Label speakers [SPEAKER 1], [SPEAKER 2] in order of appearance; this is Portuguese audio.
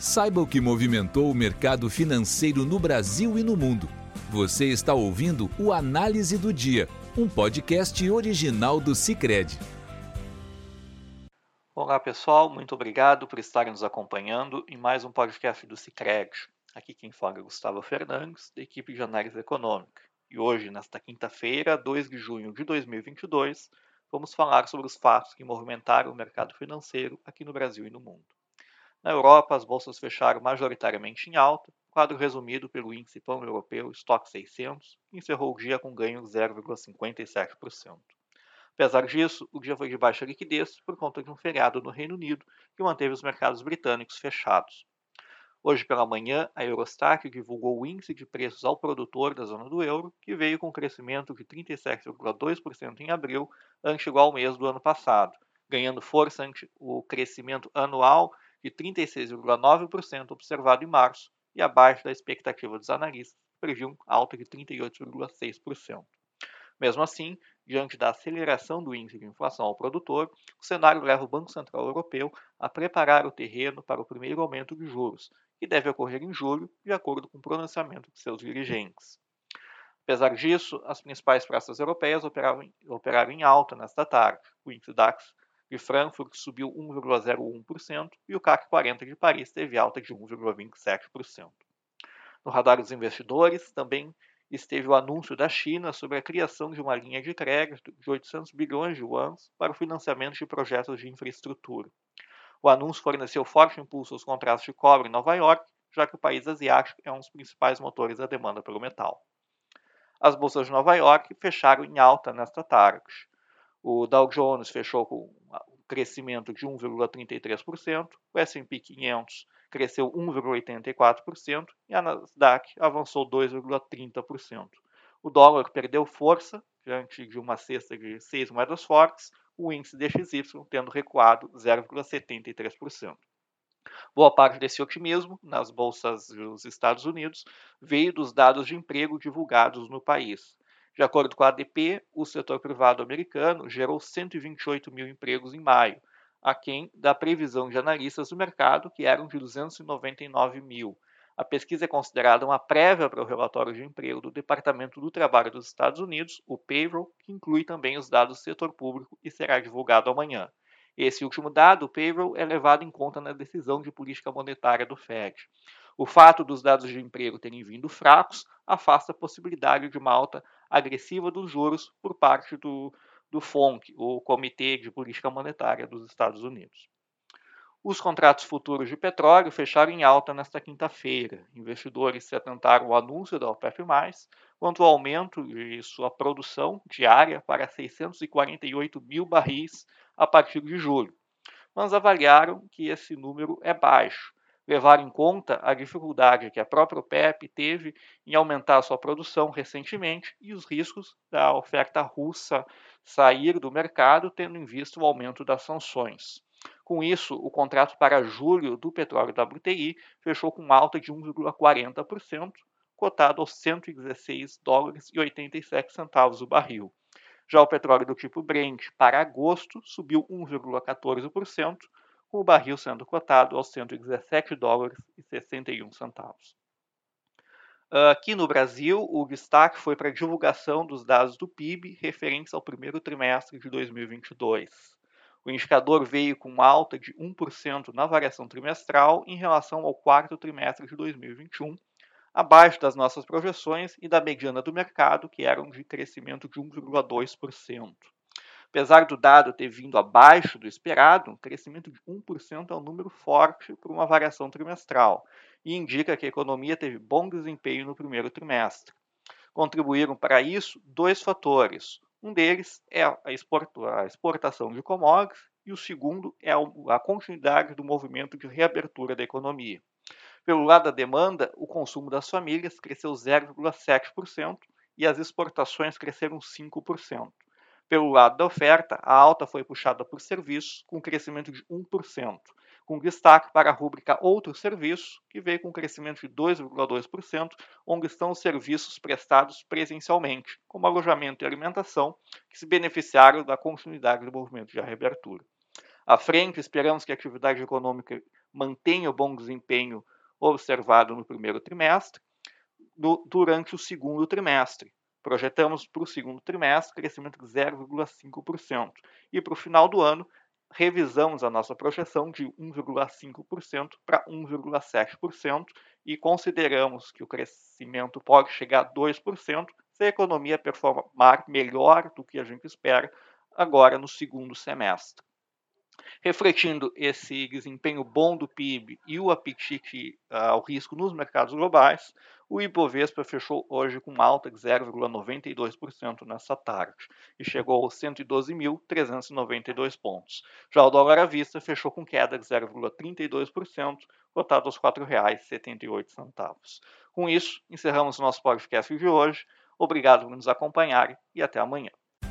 [SPEAKER 1] Saiba o que movimentou o mercado financeiro no Brasil e no mundo. Você está ouvindo o Análise do Dia, um podcast original do Cicred.
[SPEAKER 2] Olá pessoal, muito obrigado por estarem nos acompanhando em mais um podcast do Cicred. Aqui quem fala é Gustavo Fernandes, da equipe de análise econômica. E hoje, nesta quinta-feira, 2 de junho de 2022, vamos falar sobre os fatos que movimentaram o mercado financeiro aqui no Brasil e no mundo. Na Europa, as bolsas fecharam majoritariamente em alta, quadro resumido pelo índice pão-europeu Stock 600, que encerrou o dia com ganho de 0,57%. Apesar disso, o dia foi de baixa liquidez por conta de um feriado no Reino Unido que manteve os mercados britânicos fechados. Hoje pela manhã, a Eurostat divulgou o índice de preços ao produtor da zona do euro, que veio com um crescimento de 37,2% em abril, ante igual mês do ano passado, ganhando força ante o crescimento anual de 36,9% observado em março e abaixo da expectativa dos analistas, que previam alta de 38,6%. Mesmo assim, diante da aceleração do índice de inflação ao produtor, o cenário leva o Banco Central Europeu a preparar o terreno para o primeiro aumento de juros, que deve ocorrer em julho, de acordo com o pronunciamento de seus dirigentes. Apesar disso, as principais praças europeias operaram, operaram em alta nesta tarde. O índice DAX de Frankfurt subiu 1,01% e o CAC 40 de Paris teve alta de 1,27%. No radar dos investidores também esteve o anúncio da China sobre a criação de uma linha de crédito de 800 bilhões de yuans para o financiamento de projetos de infraestrutura. O anúncio forneceu forte impulso aos contratos de cobre em Nova York, já que o país asiático é um dos principais motores da demanda pelo metal. As bolsas de Nova York fecharam em alta nesta tarde. O Dow Jones fechou com um crescimento de 1,33%, o S&P 500 cresceu 1,84% e a Nasdaq avançou 2,30%. O dólar perdeu força diante de uma cesta de seis moedas fortes, o índice DXY tendo recuado 0,73%. Boa parte desse otimismo nas bolsas dos Estados Unidos veio dos dados de emprego divulgados no país. De acordo com a ADP, o setor privado americano gerou 128 mil empregos em maio, aquém da previsão de analistas do mercado, que eram de 299 mil. A pesquisa é considerada uma prévia para o relatório de emprego do Departamento do Trabalho dos Estados Unidos, o payroll, que inclui também os dados do setor público e será divulgado amanhã. Esse último dado, o payroll, é levado em conta na decisão de política monetária do Fed. O fato dos dados de emprego terem vindo fracos afasta a possibilidade de uma alta agressiva dos juros por parte do, do FONC, o Comitê de Política Monetária dos Estados Unidos. Os contratos futuros de petróleo fecharam em alta nesta quinta-feira. Investidores se atentaram ao anúncio da OPEP+, quanto ao aumento de sua produção diária para 648 mil barris a partir de julho, mas avaliaram que esse número é baixo, levar em conta a dificuldade que a própria OPEP teve em aumentar sua produção recentemente e os riscos da oferta russa sair do mercado, tendo em vista o aumento das sanções. Com isso, o contrato para julho do petróleo WTI fechou com alta de 1,40%, cotado aos 116 dólares e 87 centavos o barril. Já o petróleo do tipo Brent para agosto subiu 1,14%, com o barril sendo cotado aos 117 dólares e 61 centavos. Aqui no Brasil, o destaque foi para a divulgação dos dados do PIB referentes ao primeiro trimestre de 2022. O indicador veio com alta de 1% na variação trimestral em relação ao quarto trimestre de 2021, abaixo das nossas projeções e da mediana do mercado, que eram de crescimento de 1,2%. Apesar do dado ter vindo abaixo do esperado, um crescimento de 1% é um número forte para uma variação trimestral e indica que a economia teve bom desempenho no primeiro trimestre. Contribuíram para isso dois fatores. Um deles é a exportação de commodities e o segundo é a continuidade do movimento de reabertura da economia. Pelo lado da demanda, o consumo das famílias cresceu 0,7% e as exportações cresceram 5%. Pelo lado da oferta, a alta foi puxada por serviços, com crescimento de 1%, com destaque para a rúbrica Outros Serviços, que veio com crescimento de 2,2%, onde estão os serviços prestados presencialmente, como alojamento e alimentação, que se beneficiaram da continuidade do movimento de reabertura. À frente, esperamos que a atividade econômica mantém o bom desempenho observado no primeiro trimestre durante o segundo trimestre. Projetamos para o segundo trimestre crescimento de 0,5%. E para o final do ano, revisamos a nossa projeção de 1,5% para 1,7% e consideramos que o crescimento pode chegar a 2% se a economia performar melhor do que a gente espera agora no segundo semestre. Refletindo esse desempenho bom do PIB e o apetite uh, ao risco nos mercados globais, o Ibovespa fechou hoje com alta de 0,92% nessa tarde e chegou aos 112.392 pontos. Já o dólar à vista fechou com queda de 0,32%, cotado aos R$ 4,78. Com isso, encerramos o nosso podcast de hoje. Obrigado por nos acompanharem e até amanhã.